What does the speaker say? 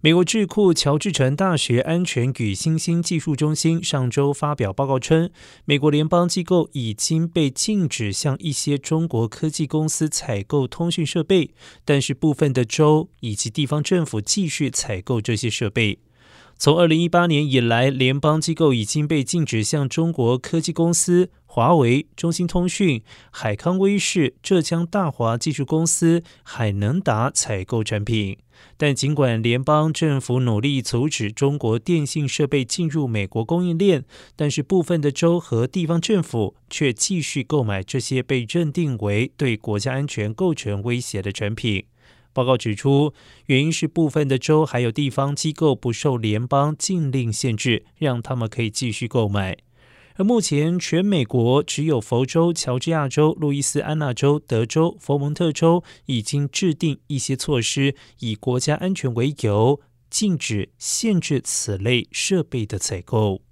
美国智库乔治城大学安全与新兴技术中心上周发表报告称，美国联邦机构已经被禁止向一些中国科技公司采购通讯设备，但是部分的州以及地方政府继续采购这些设备。从二零一八年以来，联邦机构已经被禁止向中国科技公司华为、中兴通讯、海康威视、浙江大华技术公司、海能达采购产品。但尽管联邦政府努力阻止中国电信设备进入美国供应链，但是部分的州和地方政府却继续购买这些被认定为对国家安全构成威胁的产品。报告指出，原因是部分的州还有地方机构不受联邦禁令限制，让他们可以继续购买。而目前，全美国只有佛州、乔治亚州、路易斯安那州、德州、佛蒙特州已经制定一些措施，以国家安全为由，禁止、限制此类设备的采购。